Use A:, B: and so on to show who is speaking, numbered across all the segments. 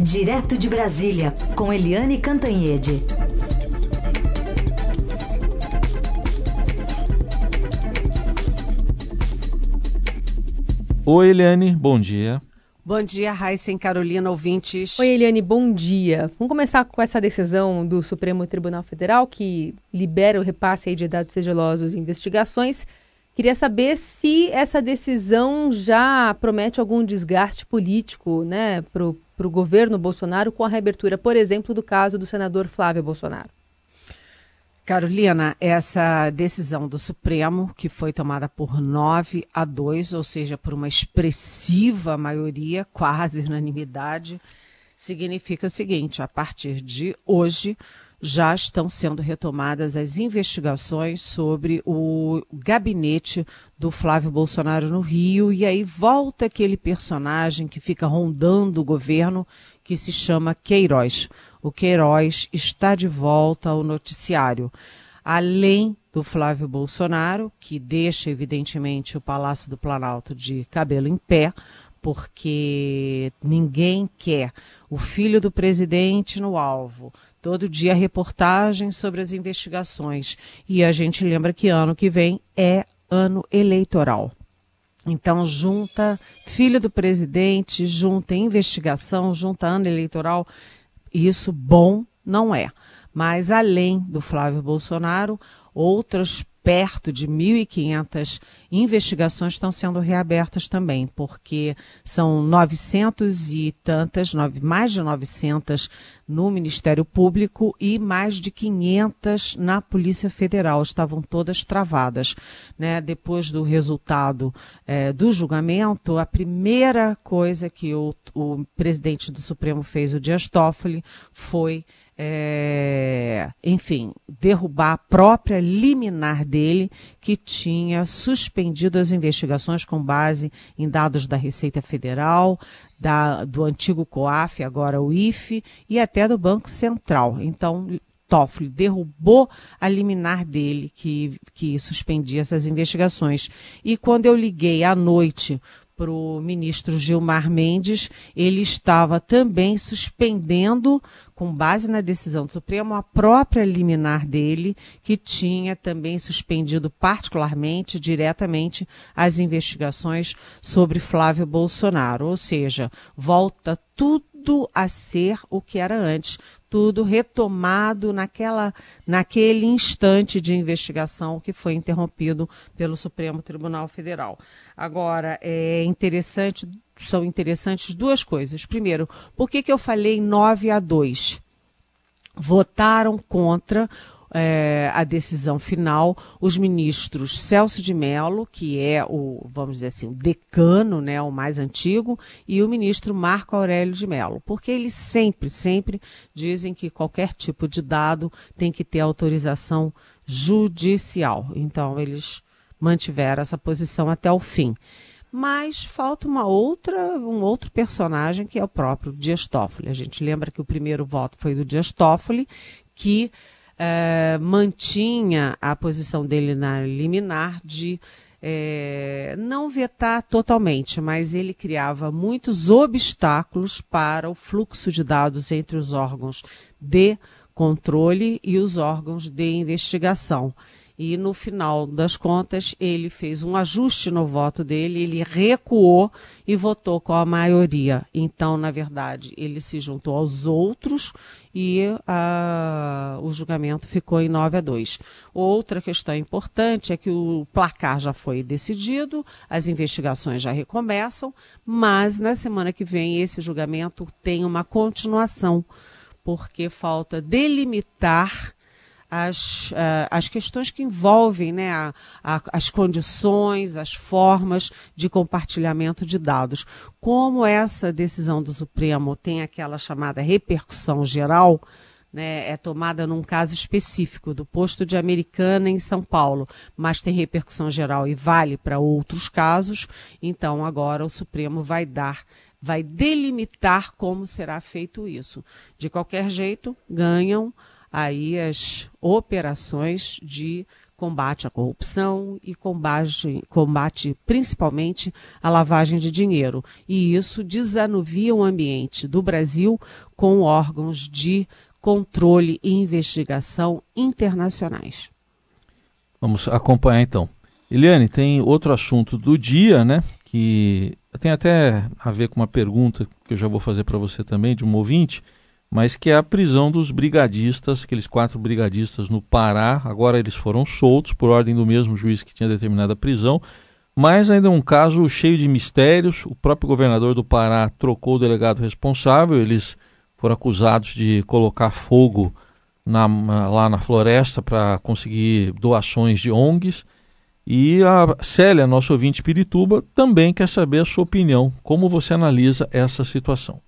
A: Direto de Brasília, com Eliane Cantanhede.
B: Oi, Eliane, bom dia.
C: Bom dia, Raíssa e Carolina, ouvintes.
D: Oi, Eliane, bom dia. Vamos começar com essa decisão do Supremo Tribunal Federal que libera o repasse de dados sigilosos e investigações. Queria saber se essa decisão já promete algum desgaste político né, para o governo Bolsonaro com a reabertura, por exemplo, do caso do senador Flávio Bolsonaro.
C: Carolina, essa decisão do Supremo, que foi tomada por 9 a 2, ou seja, por uma expressiva maioria, quase unanimidade, significa o seguinte: a partir de hoje, já estão sendo retomadas as investigações sobre o gabinete do Flávio Bolsonaro no Rio, e aí volta aquele personagem que fica rondando o governo, que se chama Queiroz. O Queiroz está de volta ao noticiário. Além do Flávio Bolsonaro, que deixa, evidentemente, o Palácio do Planalto de cabelo em pé, porque ninguém quer o filho do presidente no alvo, todo dia reportagem sobre as investigações. E a gente lembra que ano que vem é ano eleitoral. Então, junta filho do presidente, junta investigação, junta ano eleitoral. Isso bom não é. Mas, além do Flávio Bolsonaro, outras perto de 1.500 investigações estão sendo reabertas também, porque são 900 e tantas, mais de 900 no Ministério Público e mais de 500 na Polícia Federal. Estavam todas travadas. Né? Depois do resultado é, do julgamento, a primeira coisa que o, o presidente do Supremo fez, o Dias Toffoli, foi é, enfim, derrubar a própria liminar dele, que tinha suspendido as investigações com base em dados da Receita Federal, da, do antigo COAF, agora o IFE, e até do Banco Central. Então, Toffoli derrubou a liminar dele, que, que suspendia essas investigações. E quando eu liguei à noite para o ministro Gilmar Mendes, ele estava também suspendendo, com base na decisão do Supremo, a própria liminar dele, que tinha também suspendido particularmente, diretamente, as investigações sobre Flávio Bolsonaro. Ou seja, volta tudo a ser o que era antes, tudo retomado naquela, naquele instante de investigação que foi interrompido pelo Supremo Tribunal Federal. Agora, é interessante, são interessantes duas coisas. Primeiro, por que, que eu falei 9 a 2? Votaram contra é, a decisão final os ministros Celso de Mello, que é o, vamos dizer assim, o decano, né, o mais antigo, e o ministro Marco Aurélio de Mello, porque eles sempre, sempre dizem que qualquer tipo de dado tem que ter autorização judicial. Então, eles mantiveram essa posição até o fim. Mas falta uma outra, um outro personagem que é o próprio Dias Toffoli. A gente lembra que o primeiro voto foi do Dias Toffoli, que eh, mantinha a posição dele na liminar de é, não vetar totalmente, mas ele criava muitos obstáculos para o fluxo de dados entre os órgãos de controle e os órgãos de investigação e no final das contas ele fez um ajuste no voto dele, ele recuou e votou com a maioria. Então, na verdade, ele se juntou aos outros e uh, o julgamento ficou em 9 a 2. Outra questão importante é que o placar já foi decidido, as investigações já recomeçam, mas na semana que vem esse julgamento tem uma continuação, porque falta delimitar as, uh, as questões que envolvem né, a, a, as condições, as formas de compartilhamento de dados. Como essa decisão do Supremo tem aquela chamada repercussão geral, né, é tomada num caso específico do posto de Americana em São Paulo, mas tem repercussão geral e vale para outros casos, então agora o Supremo vai dar vai delimitar como será feito isso. De qualquer jeito, ganham aí as operações de combate à corrupção e combate, combate principalmente a lavagem de dinheiro. E isso desanuvia o ambiente do Brasil com órgãos de controle e investigação internacionais.
B: Vamos acompanhar então. Eliane, tem outro assunto do dia, né? Que tem até a ver com uma pergunta que eu já vou fazer para você também, de um ouvinte, mas que é a prisão dos brigadistas, aqueles quatro brigadistas no Pará. Agora eles foram soltos por ordem do mesmo juiz que tinha determinado a prisão, mas ainda é um caso cheio de mistérios. O próprio governador do Pará trocou o delegado responsável, eles foram acusados de colocar fogo na, lá na floresta para conseguir doações de ONGs. E a Célia, nosso ouvinte Pirituba, também quer saber a sua opinião. Como você analisa essa situação?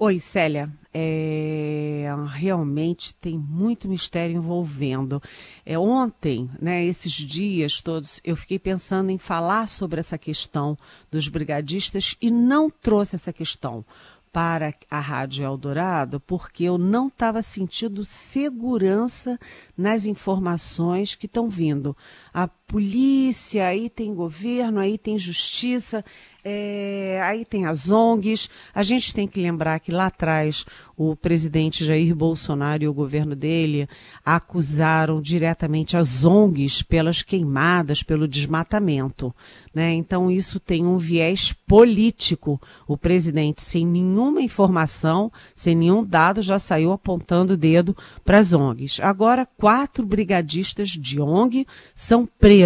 C: Oi, Célia. É, realmente tem muito mistério envolvendo. É, ontem, né, esses dias todos, eu fiquei pensando em falar sobre essa questão dos brigadistas e não trouxe essa questão para a Rádio Eldorado porque eu não estava sentindo segurança nas informações que estão vindo. A polícia, aí tem governo, aí tem justiça, é, aí tem as ONGs. A gente tem que lembrar que lá atrás o presidente Jair Bolsonaro e o governo dele acusaram diretamente as ONGs pelas queimadas, pelo desmatamento. Né? Então isso tem um viés político. O presidente, sem nenhuma informação, sem nenhum dado, já saiu apontando o dedo para as ONGs. Agora, quatro brigadistas de ONG são presos.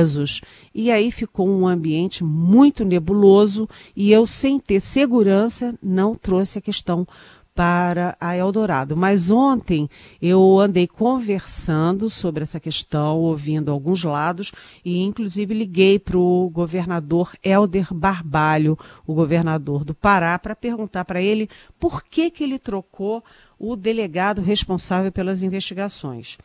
C: E aí ficou um ambiente muito nebuloso e eu, sem ter segurança, não trouxe a questão para a Eldorado. Mas ontem eu andei conversando sobre essa questão, ouvindo alguns lados e inclusive liguei para o governador Helder Barbalho, o governador do Pará, para perguntar para ele por que, que ele trocou o delegado responsável pelas investigações.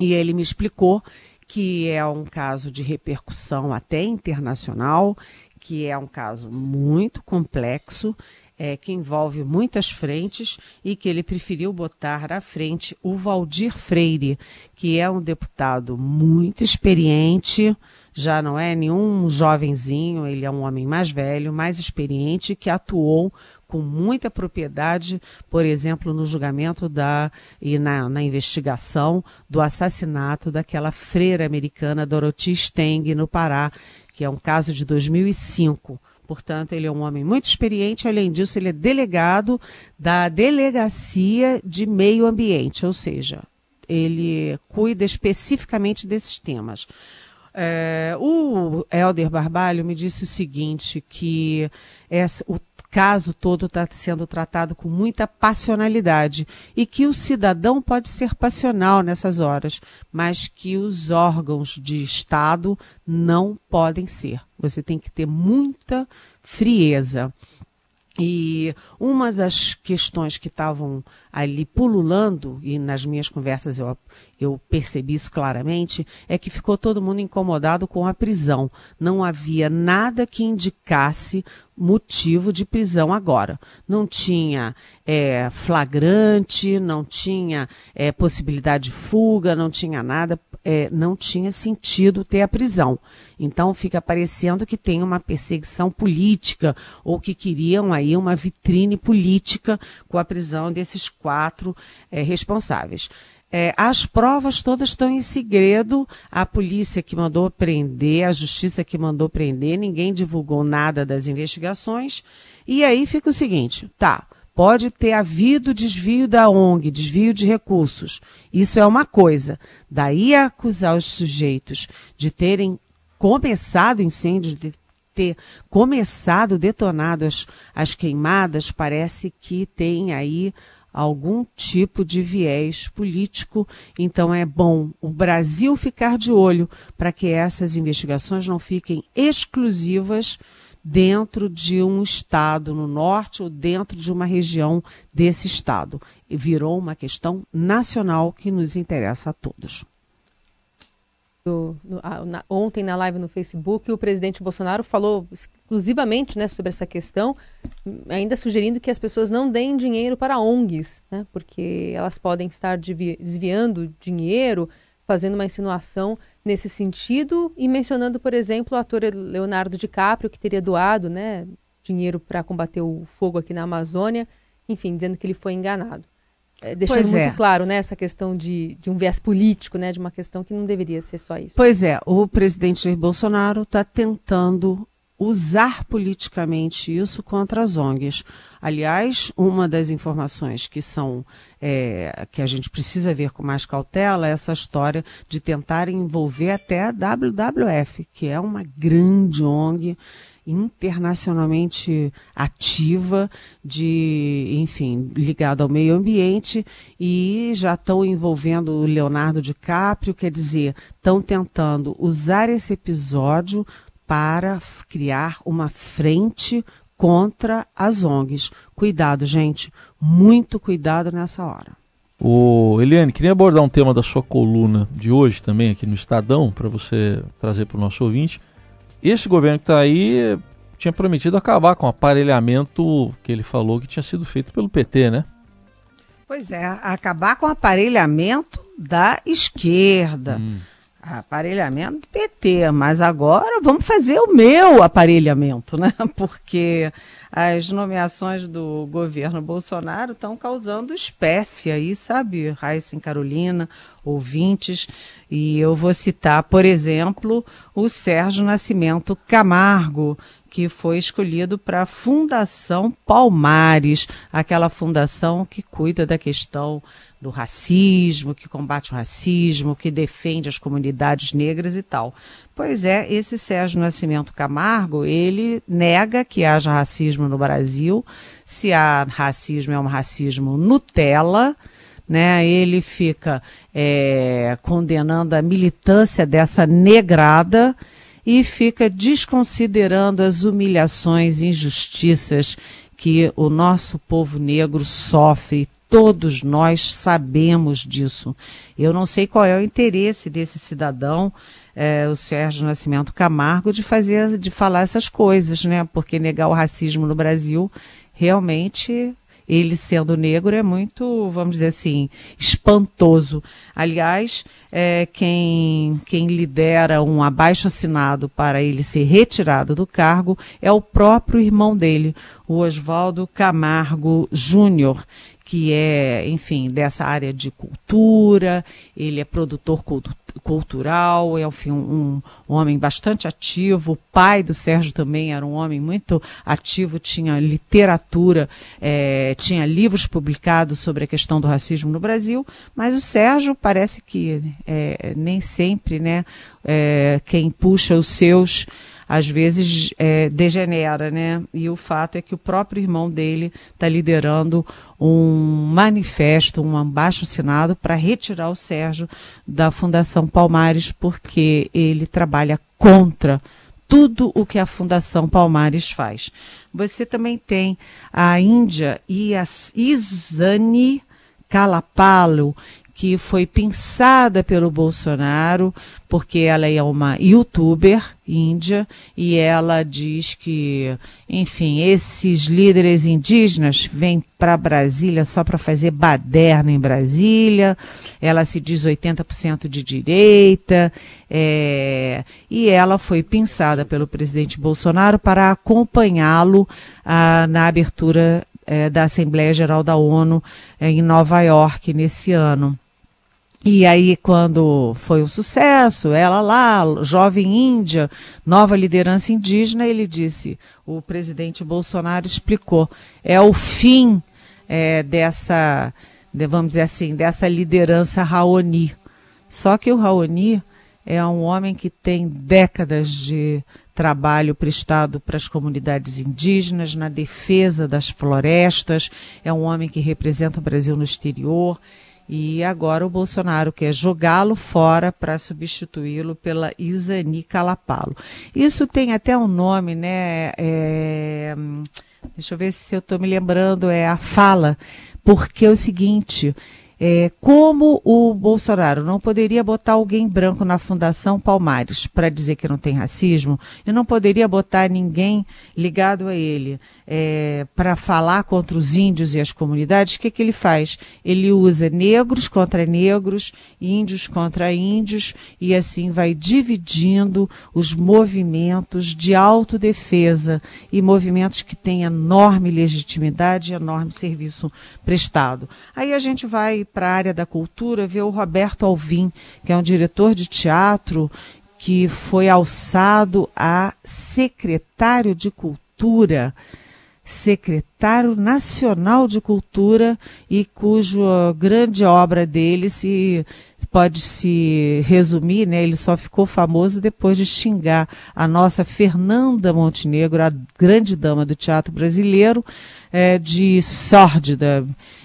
C: E ele me explicou que é um caso de repercussão até internacional, que é um caso muito complexo, é, que envolve muitas frentes e que ele preferiu botar à frente o Valdir Freire, que é um deputado muito experiente, já não é nenhum jovenzinho, ele é um homem mais velho, mais experiente, que atuou com muita propriedade, por exemplo, no julgamento da e na, na investigação do assassinato daquela freira americana Dorothy Steng no Pará, que é um caso de 2005. Portanto, ele é um homem muito experiente, além disso, ele é delegado da Delegacia de Meio Ambiente, ou seja, ele cuida especificamente desses temas. É, o Helder Barbalho me disse o seguinte, que essa, o caso todo está sendo tratado com muita passionalidade e que o cidadão pode ser passional nessas horas, mas que os órgãos de Estado não podem ser. Você tem que ter muita frieza. E uma das questões que estavam ali pululando, e nas minhas conversas eu, eu percebi isso claramente, é que ficou todo mundo incomodado com a prisão. Não havia nada que indicasse motivo de prisão agora. Não tinha é, flagrante, não tinha é, possibilidade de fuga, não tinha nada, é, não tinha sentido ter a prisão. Então fica parecendo que tem uma perseguição política ou que queriam aí uma vitrine política com a prisão desses quatro é, responsáveis. É, as provas todas estão em segredo. A polícia que mandou prender, a justiça que mandou prender, ninguém divulgou nada das investigações. E aí fica o seguinte: tá, pode ter havido desvio da ONG, desvio de recursos. Isso é uma coisa. Daí a acusar os sujeitos de terem começado incêndio, de ter começado, detonado as, as queimadas, parece que tem aí algum tipo de viés político. Então é bom o Brasil ficar de olho para que essas investigações não fiquem exclusivas dentro de um estado no norte ou dentro de uma região desse estado. Virou uma questão nacional que nos interessa a todos
D: do, no, na, ontem na live no Facebook, o presidente Bolsonaro falou exclusivamente né, sobre essa questão, ainda sugerindo que as pessoas não deem dinheiro para ONGs, né, porque elas podem estar desviando dinheiro, fazendo uma insinuação nesse sentido e mencionando, por exemplo, o ator Leonardo DiCaprio, que teria doado né, dinheiro para combater o fogo aqui na Amazônia, enfim, dizendo que ele foi enganado. É, deixando pois muito é. claro né, essa questão de, de um viés político, né, de uma questão que não deveria ser só isso.
C: Pois é, o presidente Jair Bolsonaro está tentando usar politicamente isso contra as ONGs. Aliás, uma das informações que são é, que a gente precisa ver com mais cautela é essa história de tentar envolver até a WWF, que é uma grande ONG internacionalmente ativa de, enfim, ligada ao meio ambiente e já estão envolvendo o Leonardo DiCaprio, quer dizer, estão tentando usar esse episódio para criar uma frente contra as ONGs. Cuidado, gente, muito cuidado nessa hora.
B: O Eliane, queria abordar um tema da sua coluna de hoje também aqui no Estadão, para você trazer para o nosso ouvinte. Esse governo que está aí tinha prometido acabar com o aparelhamento que ele falou que tinha sido feito pelo PT, né?
C: Pois é, acabar com o aparelhamento da esquerda. Hum aparelhamento do PT, mas agora vamos fazer o meu aparelhamento, né? Porque as nomeações do governo Bolsonaro estão causando espécie aí, sabe? Raíssa Carolina, ouvintes, e eu vou citar, por exemplo, o Sérgio Nascimento Camargo, que foi escolhido para a Fundação Palmares, aquela fundação que cuida da questão do racismo, que combate o racismo, que defende as comunidades negras e tal. Pois é, esse Sérgio Nascimento Camargo, ele nega que haja racismo no Brasil. Se há racismo, é um racismo Nutella, né? Ele fica é, condenando a militância dessa negrada e fica desconsiderando as humilhações, injustiças que o nosso povo negro sofre Todos nós sabemos disso. Eu não sei qual é o interesse desse cidadão, é, o Sérgio Nascimento Camargo, de fazer, de falar essas coisas, né? Porque negar o racismo no Brasil realmente ele sendo negro é muito, vamos dizer assim, espantoso. Aliás, é, quem, quem lidera um abaixo assinado para ele ser retirado do cargo é o próprio irmão dele, o Oswaldo Camargo Júnior, que é, enfim, dessa área de cultura, ele é produtor cultural, é enfim, um, um, homem bastante ativo. O pai do Sérgio também era um homem muito ativo, tinha literatura, é, tinha livros publicados sobre a questão do racismo no Brasil, mas o Sérgio parece que é, nem sempre, né, é, quem puxa os seus às vezes é, degenera, né? E o fato é que o próprio irmão dele está liderando um manifesto, um abaixo assinado para retirar o Sérgio da Fundação Palmares, porque ele trabalha contra tudo o que a Fundação Palmares faz. Você também tem a Índia e a Isani Kalapalo, que foi pensada pelo Bolsonaro, porque ela é uma youtuber índia e ela diz que, enfim, esses líderes indígenas vêm para Brasília só para fazer baderna em Brasília. Ela se diz 80% de direita é, e ela foi pensada pelo presidente Bolsonaro para acompanhá-lo ah, na abertura é, da Assembleia Geral da ONU é, em Nova York nesse ano. E aí, quando foi um sucesso, ela lá, jovem índia, nova liderança indígena, ele disse, o presidente Bolsonaro explicou, é o fim é, dessa, vamos dizer assim, dessa liderança Raoni. Só que o Raoni é um homem que tem décadas de trabalho prestado para as comunidades indígenas, na defesa das florestas, é um homem que representa o Brasil no exterior, e agora o Bolsonaro quer jogá-lo fora para substituí-lo pela Isani Calapalo. Isso tem até um nome, né? É, deixa eu ver se eu estou me lembrando, é a fala, porque é o seguinte. É, como o Bolsonaro não poderia botar alguém branco na Fundação Palmares para dizer que não tem racismo, e não poderia botar ninguém ligado a ele é, para falar contra os índios e as comunidades, o que, que ele faz? Ele usa negros contra negros, índios contra índios, e assim vai dividindo os movimentos de autodefesa e movimentos que têm enorme legitimidade e enorme serviço prestado. Aí a gente vai para a área da cultura ver o Roberto Alvim, que é um diretor de teatro que foi alçado a secretário de cultura secretário nacional de cultura e cuja grande obra dele se pode se resumir, né? Ele só ficou famoso depois de xingar a nossa Fernanda Montenegro, a grande dama do teatro brasileiro, é, de sórdida,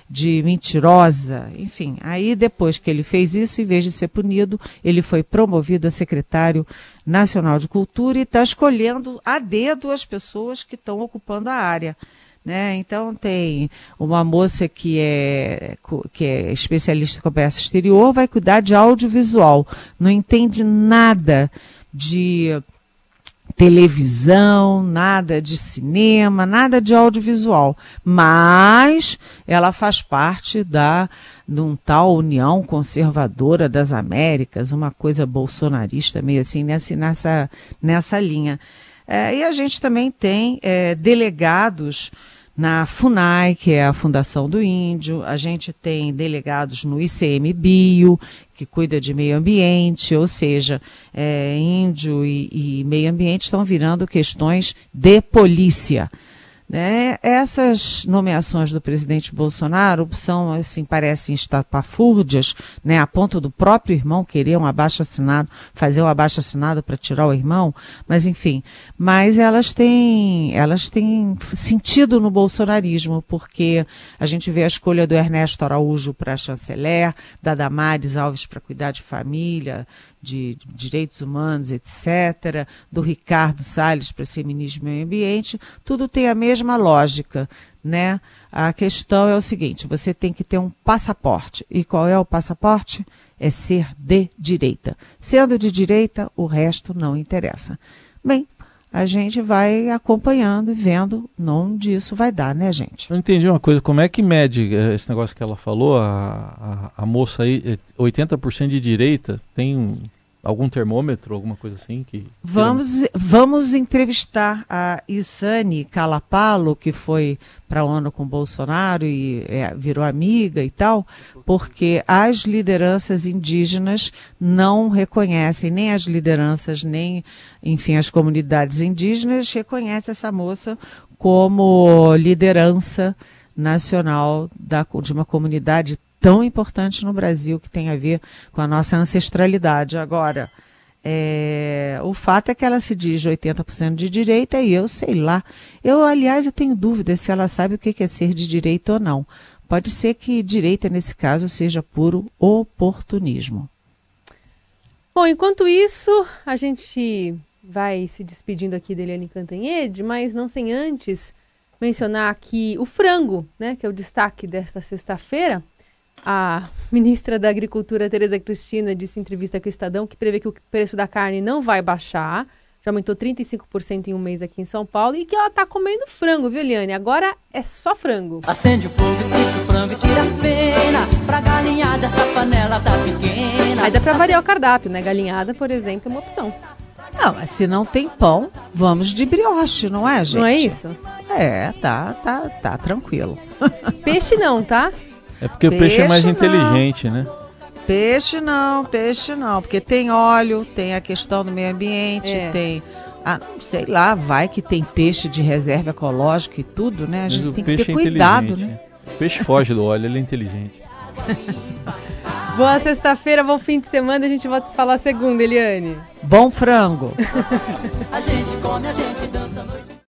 C: de mentirosa, enfim. Aí depois que ele fez isso, em vez de ser punido, ele foi promovido a secretário nacional de cultura e está escolhendo a dedo as pessoas que estão ocupando a área. Né? Então tem uma moça que é, que é especialista em comércio exterior, vai cuidar de audiovisual, não entende nada de televisão, nada de cinema, nada de audiovisual, mas ela faz parte da de um tal União Conservadora das Américas, uma coisa bolsonarista meio assim nessa nessa, nessa linha. É, e a gente também tem é, delegados na FUNAI, que é a Fundação do Índio, a gente tem delegados no ICMBio, que cuida de meio ambiente, ou seja, é, índio e, e meio ambiente estão virando questões de polícia. Né? Essas nomeações do presidente Bolsonaro são, assim, parecem estapafúrdias, né? a ponto do próprio irmão querer um abaixo assinado, fazer um abaixo assinado para tirar o irmão, mas enfim. Mas elas têm, elas têm sentido no bolsonarismo, porque a gente vê a escolha do Ernesto Araújo para chanceler, da Damares Alves para cuidar de família, de direitos humanos, etc., do Ricardo Salles para ser ministro do Meio Ambiente, tudo tem a mesma lógica. Né? A questão é o seguinte: você tem que ter um passaporte. E qual é o passaporte? É ser de direita. Sendo de direita, o resto não interessa. Bem, a gente vai acompanhando e vendo onde isso vai dar, né, gente?
B: Eu entendi uma coisa, como é que mede eh, esse negócio que ela falou, a, a, a moça aí, 80% eh, de direita, tem algum termômetro, alguma coisa assim? que
C: Vamos, vamos entrevistar a Isane Calapalo, que foi para a ONU com Bolsonaro e é, virou amiga e tal, porque as lideranças indígenas não reconhecem, nem as lideranças, nem, enfim, as comunidades indígenas reconhecem essa moça como liderança nacional da, de uma comunidade tão importante no Brasil que tem a ver com a nossa ancestralidade. Agora, é, o fato é que ela se diz 80% de direita e eu sei lá. Eu, aliás, eu tenho dúvidas se ela sabe o que é ser de direita ou não. Pode ser que direita, nesse caso, seja puro oportunismo.
D: Bom, enquanto isso, a gente vai se despedindo aqui da Eliane Cantanhede, mas não sem antes mencionar aqui o frango, né, que é o destaque desta sexta-feira. A ministra da Agricultura, Tereza Cristina, disse em entrevista com o Estadão que prevê que o preço da carne não vai baixar. Já aumentou 35% em um mês aqui em São Paulo e que ela tá comendo frango, viu, Liane? Agora é só frango.
E: Acende o fogo, esquece o frango e tira a pena. Pra galinhada essa panela tá pequena.
D: Aí dá pra variar o cardápio, né? Galinhada, por exemplo, é uma opção.
C: Não, mas se não tem pão, vamos de brioche, não é, gente?
D: Não é isso?
C: É, tá, tá, tá tranquilo.
D: Peixe não, tá?
B: É porque peixe o peixe é mais não. inteligente, né?
C: Peixe não, peixe não, porque tem óleo, tem a questão do meio ambiente, é. tem. Ah, sei lá, vai que tem peixe de reserva ecológica e tudo, né? A gente tem que ter é cuidado, né?
B: O peixe foge do óleo, ele é inteligente.
D: Boa sexta-feira, bom fim de semana. A gente volta a se falar segunda, Eliane.
C: Bom frango.
E: a gente come, a gente.